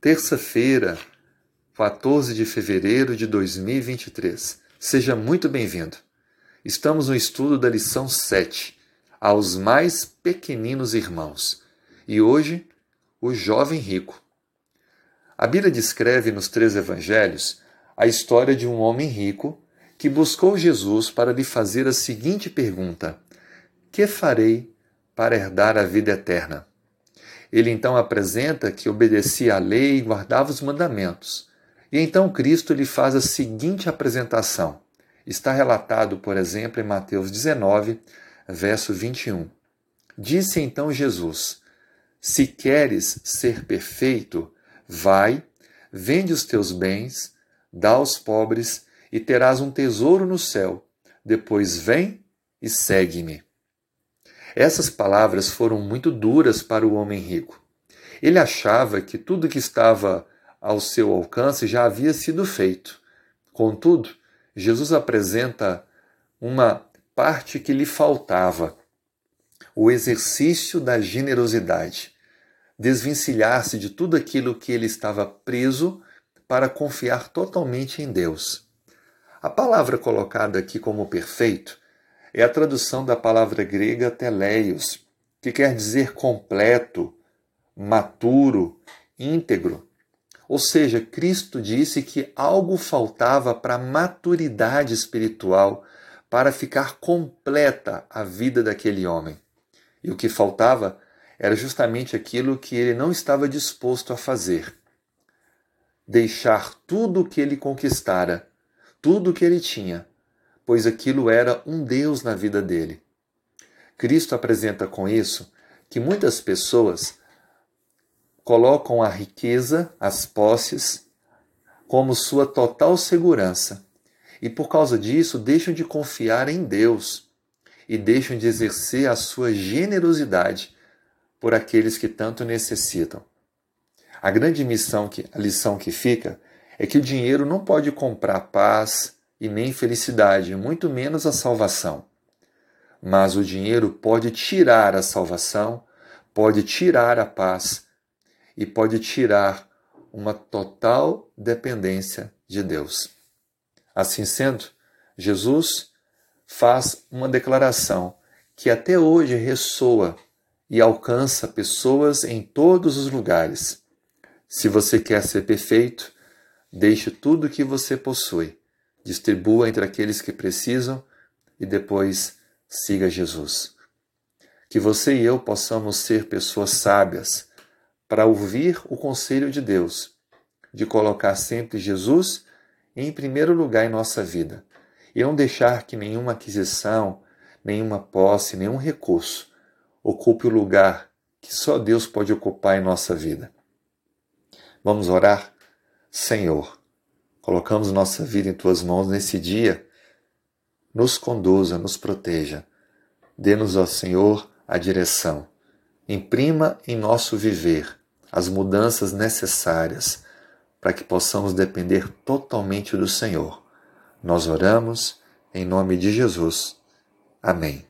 terça-feira, 14 de fevereiro de 2023. Seja muito bem-vindo. Estamos no estudo da lição 7, aos mais pequeninos irmãos, e hoje, o jovem rico. A Bíblia descreve nos três evangelhos a história de um homem rico que buscou Jesus para lhe fazer a seguinte pergunta: Que farei para herdar a vida eterna? Ele então apresenta que obedecia à lei e guardava os mandamentos. E então Cristo lhe faz a seguinte apresentação. Está relatado, por exemplo, em Mateus 19, verso 21. Disse então Jesus: Se queres ser perfeito, vai, vende os teus bens, dá aos pobres e terás um tesouro no céu. Depois vem e segue-me. Essas palavras foram muito duras para o homem rico. Ele achava que tudo que estava ao seu alcance já havia sido feito. Contudo, Jesus apresenta uma parte que lhe faltava: o exercício da generosidade. Desvencilhar-se de tudo aquilo que ele estava preso para confiar totalmente em Deus. A palavra colocada aqui como perfeito é a tradução da palavra grega teleios, que quer dizer completo, maturo, íntegro. Ou seja, Cristo disse que algo faltava para a maturidade espiritual, para ficar completa a vida daquele homem. E o que faltava era justamente aquilo que ele não estava disposto a fazer. Deixar tudo o que ele conquistara, tudo o que ele tinha, pois aquilo era um Deus na vida dele. Cristo apresenta com isso que muitas pessoas colocam a riqueza, as posses, como sua total segurança e por causa disso deixam de confiar em Deus e deixam de exercer a sua generosidade por aqueles que tanto necessitam. A grande missão que a lição que fica é que o dinheiro não pode comprar paz, e nem felicidade, muito menos a salvação. Mas o dinheiro pode tirar a salvação, pode tirar a paz e pode tirar uma total dependência de Deus. Assim sendo, Jesus faz uma declaração que até hoje ressoa e alcança pessoas em todos os lugares. Se você quer ser perfeito, deixe tudo o que você possui distribua entre aqueles que precisam e depois siga Jesus. Que você e eu possamos ser pessoas sábias para ouvir o conselho de Deus, de colocar sempre Jesus em primeiro lugar em nossa vida e não deixar que nenhuma aquisição, nenhuma posse, nenhum recurso ocupe o lugar que só Deus pode ocupar em nossa vida. Vamos orar? Senhor, Colocamos nossa vida em tuas mãos nesse dia. Nos conduza, nos proteja. Dê-nos, ó Senhor, a direção. Imprima em nosso viver as mudanças necessárias para que possamos depender totalmente do Senhor. Nós oramos em nome de Jesus. Amém.